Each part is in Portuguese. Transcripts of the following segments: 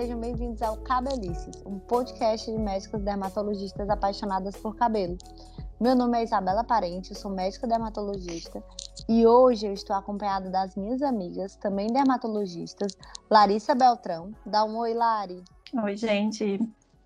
Sejam bem-vindos ao Cabelices, um podcast de médicos dermatologistas apaixonadas por cabelo. Meu nome é Isabela Parente, eu sou médica dermatologista e hoje eu estou acompanhada das minhas amigas, também dermatologistas, Larissa Beltrão. Dá um oi, Lari. Oi, gente.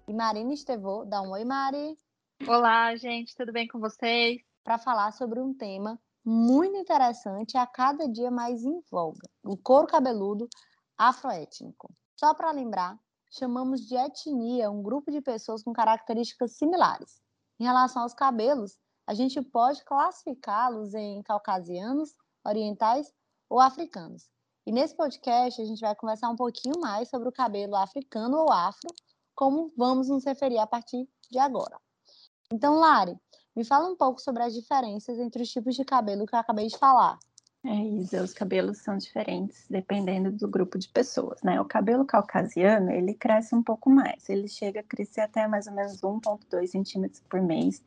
E Marina Estevô. Dá um oi, Mari. Olá, gente, tudo bem com vocês? Para falar sobre um tema muito interessante e a cada dia mais em voga: o couro cabeludo afroétnico. Só para lembrar, chamamos de etnia um grupo de pessoas com características similares. Em relação aos cabelos, a gente pode classificá-los em caucasianos, orientais ou africanos. E nesse podcast a gente vai conversar um pouquinho mais sobre o cabelo africano ou afro, como vamos nos referir a partir de agora. Então, Lari, me fala um pouco sobre as diferenças entre os tipos de cabelo que eu acabei de falar. É, Isa, os cabelos são diferentes dependendo do grupo de pessoas, né? O cabelo caucasiano, ele cresce um pouco mais, ele chega a crescer até mais ou menos 1,2 centímetros por mês.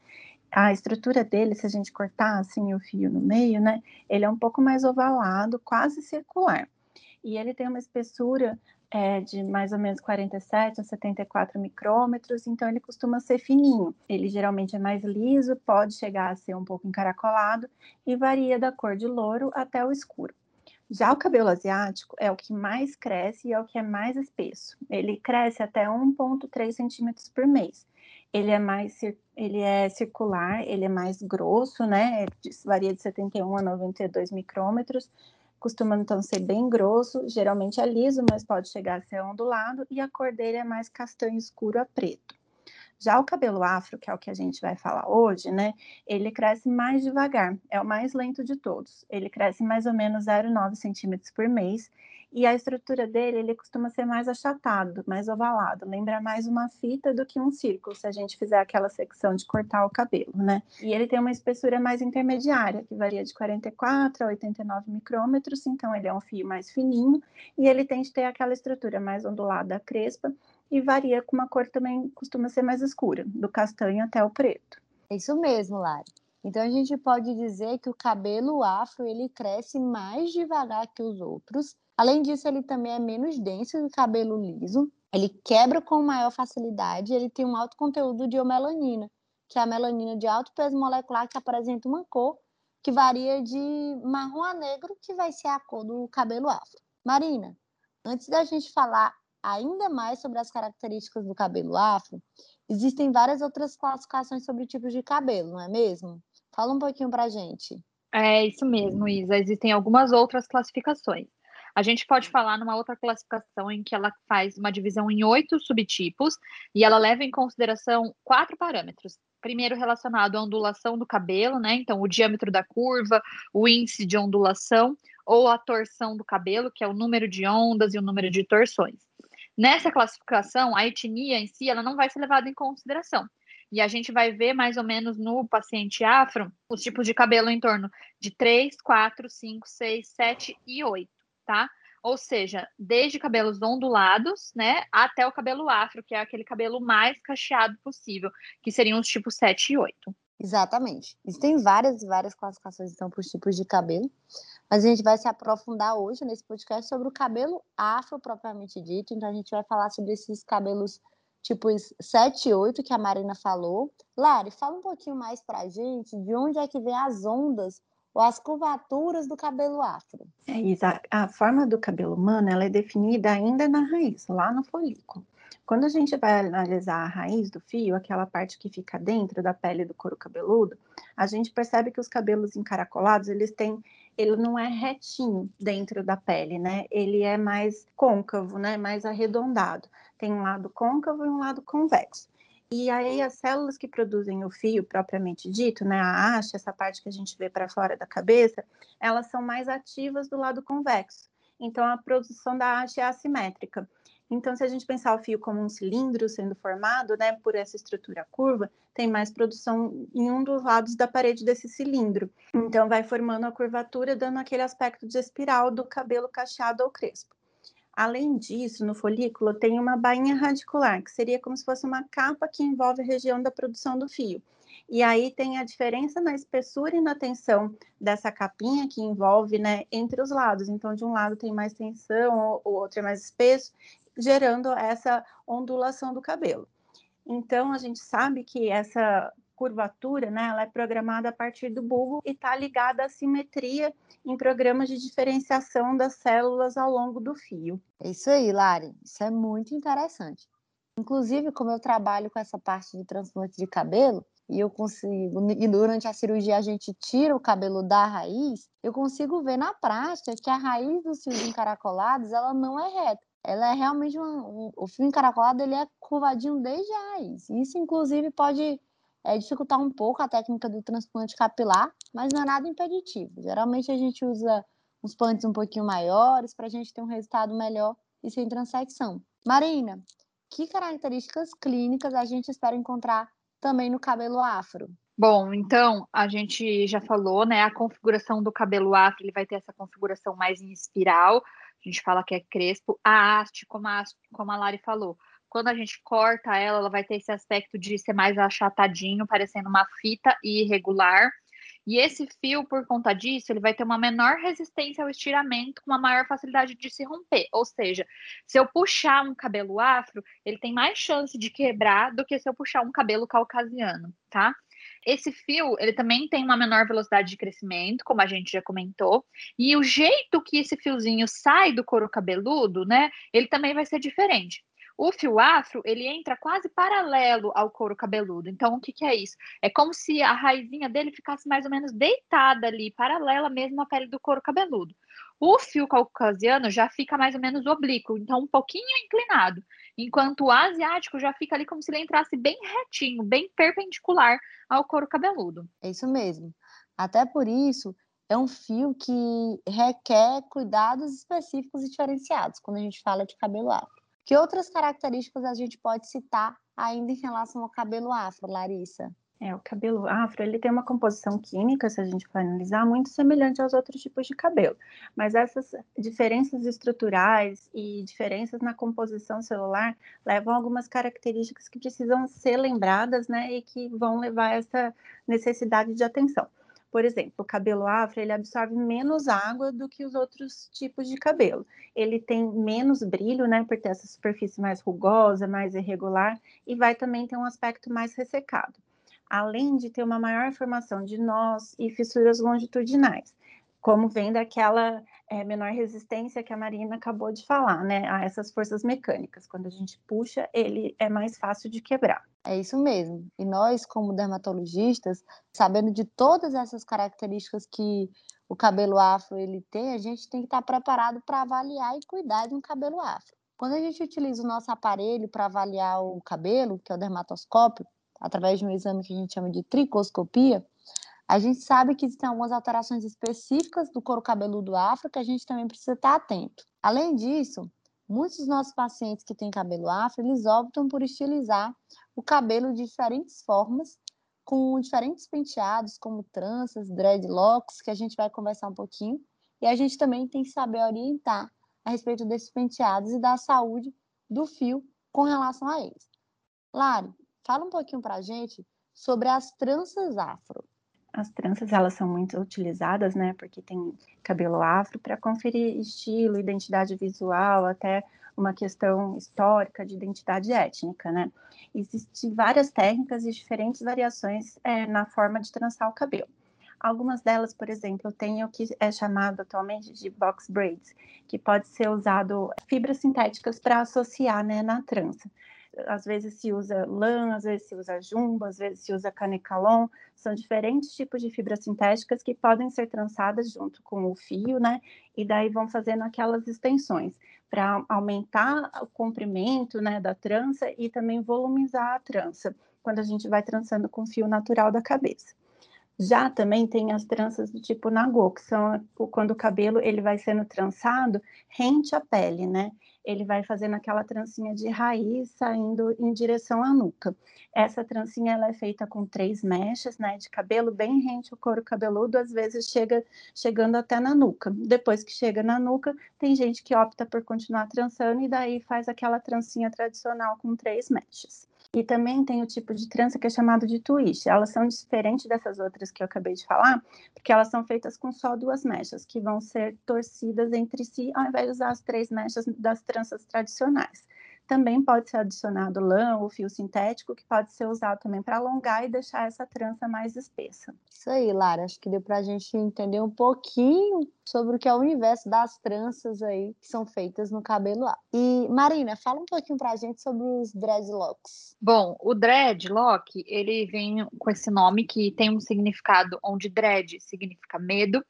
A estrutura dele, se a gente cortar assim o fio no meio, né? Ele é um pouco mais ovalado, quase circular. E ele tem uma espessura é de mais ou menos 47 a 74 micrômetros, então ele costuma ser fininho. Ele geralmente é mais liso, pode chegar a ser um pouco encaracolado e varia da cor de louro até o escuro. Já o cabelo asiático é o que mais cresce e é o que é mais espesso. Ele cresce até 1,3 centímetros por mês. Ele é mais ele é circular, ele é mais grosso, né? Varia de 71 a 92 micrômetros costuma então ser bem grosso, geralmente é liso, mas pode chegar a ser ondulado, e a cor dele é mais castanho escuro a preto. Já o cabelo afro, que é o que a gente vai falar hoje, né? Ele cresce mais devagar, é o mais lento de todos. Ele cresce mais ou menos 0,9 centímetros por mês e a estrutura dele, ele costuma ser mais achatado, mais ovalado, lembra mais uma fita do que um círculo, se a gente fizer aquela secção de cortar o cabelo, né? E ele tem uma espessura mais intermediária, que varia de 44 a 89 micrômetros, então ele é um fio mais fininho, e ele tende a ter aquela estrutura mais ondulada, crespa, e varia com uma cor também, costuma ser mais escura, do castanho até o preto. É isso mesmo, Lari. Então a gente pode dizer que o cabelo afro ele cresce mais devagar que os outros. Além disso, ele também é menos denso que o cabelo liso. Ele quebra com maior facilidade. Ele tem um alto conteúdo de melanina, que é a melanina de alto peso molecular que apresenta uma cor que varia de marrom a negro, que vai ser a cor do cabelo afro. Marina, antes da gente falar ainda mais sobre as características do cabelo afro, existem várias outras classificações sobre tipos de cabelo, não é mesmo? Fala um pouquinho para a gente. É isso mesmo, Isa. Existem algumas outras classificações. A gente pode falar numa outra classificação em que ela faz uma divisão em oito subtipos e ela leva em consideração quatro parâmetros. Primeiro, relacionado à ondulação do cabelo, né? Então, o diâmetro da curva, o índice de ondulação ou a torção do cabelo, que é o número de ondas e o número de torções. Nessa classificação, a etnia em si, ela não vai ser levada em consideração. E a gente vai ver mais ou menos no paciente afro os tipos de cabelo em torno de 3, 4, 5, 6, 7 e 8, tá? Ou seja, desde cabelos ondulados, né, até o cabelo afro, que é aquele cabelo mais cacheado possível, que seriam os tipos 7 e 8. Exatamente. Existem várias e várias classificações, então, para os tipos de cabelo. Mas a gente vai se aprofundar hoje nesse podcast sobre o cabelo afro propriamente dito. Então, a gente vai falar sobre esses cabelos tipos 7 e 8 que a Marina falou. Lari, fala um pouquinho mais pra gente de onde é que vem as ondas ou as curvaturas do cabelo afro. É, Isa, a forma do cabelo humano ela é definida ainda na raiz, lá no folículo. Quando a gente vai analisar a raiz do fio, aquela parte que fica dentro da pele do couro cabeludo, a gente percebe que os cabelos encaracolados, eles têm ele não é retinho dentro da pele, né? Ele é mais côncavo, né? Mais arredondado. Tem um lado côncavo e um lado convexo. E aí as células que produzem o fio propriamente dito, né, a haste, essa parte que a gente vê para fora da cabeça, elas são mais ativas do lado convexo. Então a produção da haste é assimétrica. Então, se a gente pensar o fio como um cilindro sendo formado, né, por essa estrutura curva, tem mais produção em um dos lados da parede desse cilindro. Então, vai formando a curvatura, dando aquele aspecto de espiral do cabelo cacheado ou crespo. Além disso, no folículo tem uma bainha radicular, que seria como se fosse uma capa que envolve a região da produção do fio. E aí tem a diferença na espessura e na tensão dessa capinha que envolve, né, entre os lados. Então, de um lado tem mais tensão, o outro é mais espesso, gerando essa ondulação do cabelo. Então, a gente sabe que essa curvatura, né, ela é programada a partir do bulbo e está ligada à simetria em programas de diferenciação das células ao longo do fio. É isso aí, Lari. Isso é muito interessante. Inclusive, como eu trabalho com essa parte de transplante de cabelo, e eu consigo, e durante a cirurgia a gente tira o cabelo da raiz, eu consigo ver na prática que a raiz dos fios encaracolados, ela não é reta. Ela é realmente um, o fio encaracolado, ele é curvadinho desde a raiz. Isso inclusive pode é, dificultar um pouco a técnica do transplante capilar, mas não é nada impeditivo. Geralmente a gente usa uns plantes um pouquinho maiores para a gente ter um resultado melhor e sem transecção. Marina, que características clínicas a gente espera encontrar também no cabelo afro? Bom, então a gente já falou, né? A configuração do cabelo afro ele vai ter essa configuração mais em espiral. A gente fala que é crespo. A haste, como a, como a Lari falou, quando a gente corta ela, ela vai ter esse aspecto de ser mais achatadinho, parecendo uma fita irregular. E esse fio, por conta disso, ele vai ter uma menor resistência ao estiramento, com uma maior facilidade de se romper. Ou seja, se eu puxar um cabelo afro, ele tem mais chance de quebrar do que se eu puxar um cabelo caucasiano, tá? Esse fio, ele também tem uma menor velocidade de crescimento, como a gente já comentou, e o jeito que esse fiozinho sai do couro cabeludo, né, ele também vai ser diferente. O fio afro, ele entra quase paralelo ao couro cabeludo. Então, o que, que é isso? É como se a raizinha dele ficasse mais ou menos deitada ali, paralela mesmo à pele do couro cabeludo. O fio caucasiano já fica mais ou menos oblíquo, então um pouquinho inclinado, enquanto o asiático já fica ali como se ele entrasse bem retinho, bem perpendicular ao couro cabeludo. É isso mesmo. Até por isso, é um fio que requer cuidados específicos e diferenciados quando a gente fala de cabelo afro. Que outras características a gente pode citar ainda em relação ao cabelo afro, Larissa? É, o cabelo afro, ele tem uma composição química, se a gente for analisar, muito semelhante aos outros tipos de cabelo. Mas essas diferenças estruturais e diferenças na composição celular levam a algumas características que precisam ser lembradas, né, e que vão levar a essa necessidade de atenção. Por exemplo, o cabelo afro, ele absorve menos água do que os outros tipos de cabelo. Ele tem menos brilho, né, por ter essa superfície mais rugosa, mais irregular, e vai também ter um aspecto mais ressecado. Além de ter uma maior formação de nós e fissuras longitudinais, como vem daquela é, menor resistência que a Marina acabou de falar, né, a essas forças mecânicas. Quando a gente puxa, ele é mais fácil de quebrar. É isso mesmo. E nós, como dermatologistas, sabendo de todas essas características que o cabelo afro ele tem, a gente tem que estar preparado para avaliar e cuidar de um cabelo afro. Quando a gente utiliza o nosso aparelho para avaliar o cabelo, que é o dermatoscópio, através de um exame que a gente chama de tricoscopia, a gente sabe que existem algumas alterações específicas do couro cabeludo afro que a gente também precisa estar atento. Além disso, muitos dos nossos pacientes que têm cabelo afro, eles optam por estilizar o cabelo de diferentes formas, com diferentes penteados, como tranças, dreadlocks, que a gente vai conversar um pouquinho. E a gente também tem que saber orientar a respeito desses penteados e da saúde do fio com relação a eles. Lari, fala um pouquinho para a gente sobre as tranças afro. As tranças, elas são muito utilizadas, né, porque tem cabelo afro para conferir estilo, identidade visual, até uma questão histórica de identidade étnica, né? Existem várias técnicas e diferentes variações é, na forma de trançar o cabelo. Algumas delas, por exemplo, tem o que é chamado atualmente de box braids, que pode ser usado fibras sintéticas para associar né, na trança às vezes se usa lã, às vezes se usa jumbo, às vezes se usa canecalon, são diferentes tipos de fibras sintéticas que podem ser trançadas junto com o fio, né? E daí vão fazendo aquelas extensões para aumentar o comprimento, né, da trança e também volumizar a trança, quando a gente vai trançando com fio natural da cabeça. Já também tem as tranças do tipo nagô, que são quando o cabelo ele vai sendo trançado rente à pele, né? Ele vai fazendo aquela trancinha de raiz saindo em direção à nuca. Essa trancinha ela é feita com três mechas, né? De cabelo bem rente ao couro cabeludo, às vezes chega chegando até na nuca. Depois que chega na nuca, tem gente que opta por continuar trançando e daí faz aquela trancinha tradicional com três mechas. E também tem o tipo de trança que é chamado de twist. Elas são diferentes dessas outras que eu acabei de falar, porque elas são feitas com só duas mechas, que vão ser torcidas entre si, ao invés de usar as três mechas das tranças tradicionais. Também pode ser adicionado lã ou fio sintético, que pode ser usado também para alongar e deixar essa trança mais espessa. Isso aí, Lara. Acho que deu para a gente entender um pouquinho sobre o que é o universo das tranças aí que são feitas no cabelo lá. E, Marina, fala um pouquinho para a gente sobre os dreadlocks. Bom, o dreadlock, ele vem com esse nome que tem um significado onde dread significa medo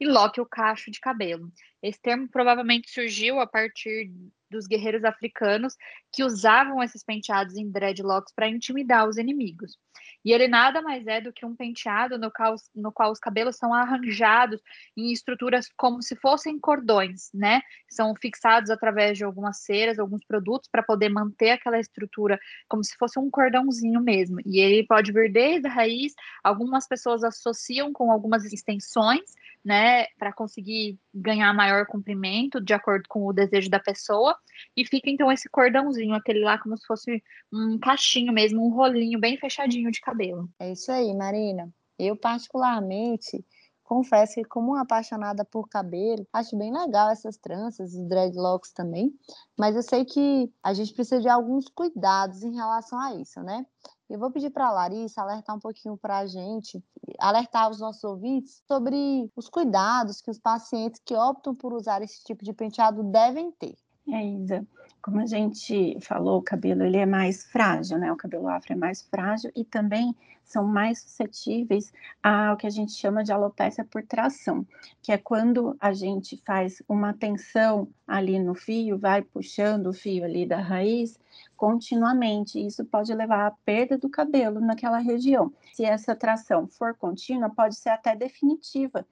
e lock o cacho de cabelo. Esse termo provavelmente surgiu a partir dos guerreiros africanos que usavam esses penteados em dreadlocks para intimidar os inimigos. E ele nada mais é do que um penteado no qual, no qual os cabelos são arranjados em estruturas como se fossem cordões, né? São fixados através de algumas ceras, alguns produtos, para poder manter aquela estrutura como se fosse um cordãozinho mesmo. E ele pode vir desde a raiz, algumas pessoas associam com algumas extensões, né, para conseguir ganhar maior comprimento de acordo com o desejo da pessoa, e fica então esse cordãozinho, aquele lá como se fosse um cachinho mesmo, um rolinho bem fechadinho de cabelo. É isso aí, Marina. Eu particularmente confesso que como uma apaixonada por cabelo, acho bem legal essas tranças, os dreadlocks também, mas eu sei que a gente precisa de alguns cuidados em relação a isso, né? Eu vou pedir para a Larissa alertar um pouquinho para a gente, alertar os nossos ouvintes sobre os cuidados que os pacientes que optam por usar esse tipo de penteado devem ter. É, Isa, como a gente falou, o cabelo ele é mais frágil, né? O cabelo afro é mais frágil e também são mais suscetíveis ao que a gente chama de alopecia por tração, que é quando a gente faz uma tensão ali no fio, vai puxando o fio ali da raiz continuamente. Isso pode levar à perda do cabelo naquela região. Se essa tração for contínua, pode ser até definitiva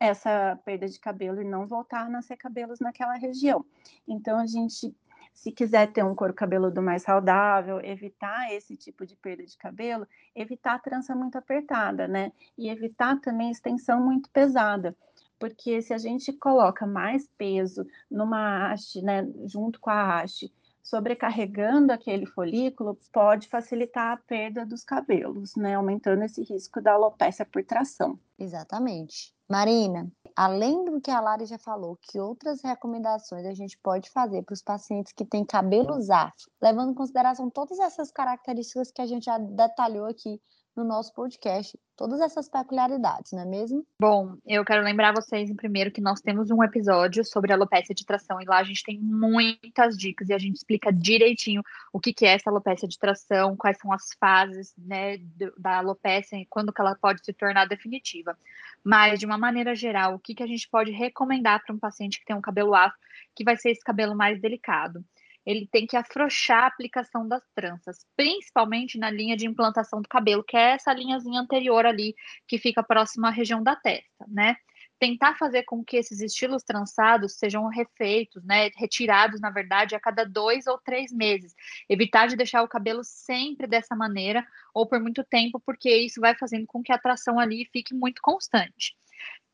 essa perda de cabelo e não voltar a nascer cabelos naquela região. Então, a gente, se quiser ter um couro cabeludo mais saudável, evitar esse tipo de perda de cabelo, evitar a trança muito apertada, né? E evitar também extensão muito pesada. Porque se a gente coloca mais peso numa haste, né, junto com a haste, sobrecarregando aquele folículo, pode facilitar a perda dos cabelos, né, aumentando esse risco da alopecia por tração. Exatamente. Marina, além do que a Lari já falou, que outras recomendações a gente pode fazer para os pacientes que têm cabelos afro, levando em consideração todas essas características que a gente já detalhou aqui no nosso podcast todas essas peculiaridades, não é mesmo? Bom, eu quero lembrar vocês, primeiro, que nós temos um episódio sobre alopecia de tração e lá a gente tem muitas dicas e a gente explica direitinho o que, que é essa alopecia de tração, quais são as fases né, da alopecia e quando que ela pode se tornar definitiva. Mas, de uma maneira geral, o que, que a gente pode recomendar para um paciente que tem um cabelo afro, que vai ser esse cabelo mais delicado? Ele tem que afrouxar a aplicação das tranças, principalmente na linha de implantação do cabelo, que é essa linhazinha anterior ali, que fica próxima à região da testa, né? Tentar fazer com que esses estilos trançados sejam refeitos, né? Retirados, na verdade, a cada dois ou três meses. Evitar de deixar o cabelo sempre dessa maneira ou por muito tempo, porque isso vai fazendo com que a tração ali fique muito constante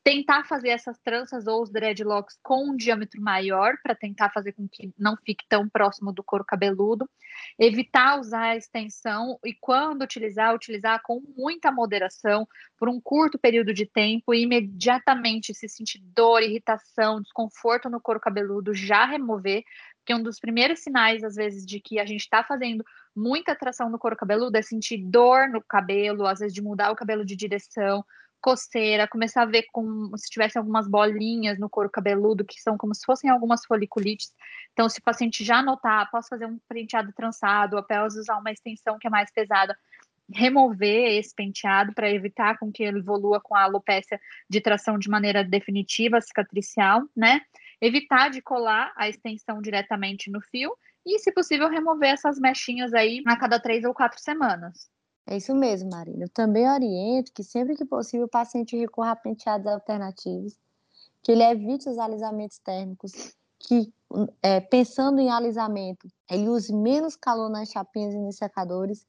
tentar fazer essas tranças ou os dreadlocks com um diâmetro maior para tentar fazer com que não fique tão próximo do couro cabeludo, evitar usar a extensão e quando utilizar, utilizar com muita moderação por um curto período de tempo e imediatamente se sentir dor, irritação, desconforto no couro cabeludo, já remover, porque um dos primeiros sinais, às vezes, de que a gente está fazendo muita tração no couro cabeludo é sentir dor no cabelo, às vezes de mudar o cabelo de direção, coceira, começar a ver como se tivesse algumas bolinhas no couro cabeludo, que são como se fossem algumas foliculites. Então, se o paciente já notar, posso fazer um penteado trançado, após usar uma extensão que é mais pesada, remover esse penteado para evitar com que ele evolua com a alopecia de tração de maneira definitiva, cicatricial, né? Evitar de colar a extensão diretamente no fio e, se possível, remover essas mechinhas aí a cada três ou quatro semanas. É isso mesmo, Marina. Eu também oriento que sempre que possível o paciente recorra a penteados alternativos, que ele evite os alisamentos térmicos, que é, pensando em alisamento, ele use menos calor nas chapinhas e nos secadores.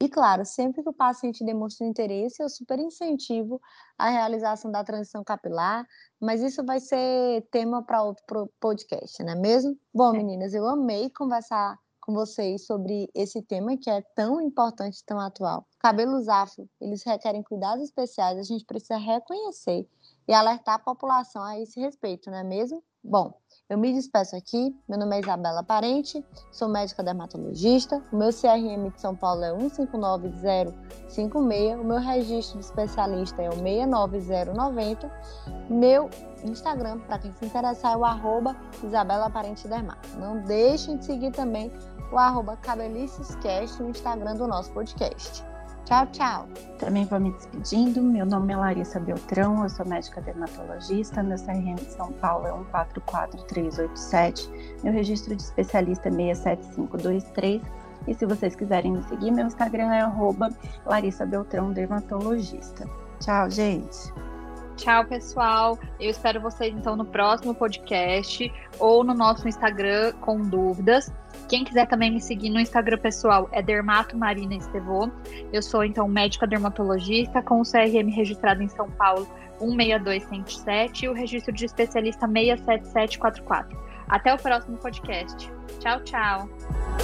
E claro, sempre que o paciente demonstra interesse, eu super incentivo a realização da transição capilar, mas isso vai ser tema para outro podcast, não é mesmo? Bom, meninas, eu amei conversar com vocês sobre esse tema que é tão importante, tão atual. Cabelos afro, eles requerem cuidados especiais, a gente precisa reconhecer e alertar a população a esse respeito, não é mesmo? Bom, eu me despeço aqui. Meu nome é Isabela Parente, sou médica dermatologista. O meu CRM de São Paulo é 159056. O meu registro de especialista é o 69090. Meu Instagram, para quem se interessar, é o arroba Isabela Parente Dermato. Não deixem de seguir também o arroba Cabelicescast no Instagram do nosso podcast. Tchau, tchau. Também vou me despedindo. Meu nome é Larissa Beltrão, eu sou médica dermatologista. Meu CRM de São Paulo é 144387. Meu registro de especialista é 67523. E se vocês quiserem me seguir, meu Instagram é Larissa Beltrão Dermatologista. Tchau, gente. Tchau, pessoal. Eu espero vocês então no próximo podcast ou no nosso Instagram com dúvidas. Quem quiser também me seguir no Instagram pessoal é Dermato Marina Estevô. Eu sou, então, médica dermatologista com o CRM registrado em São Paulo 16277 e o registro de especialista 67744. Até o próximo podcast. Tchau, tchau.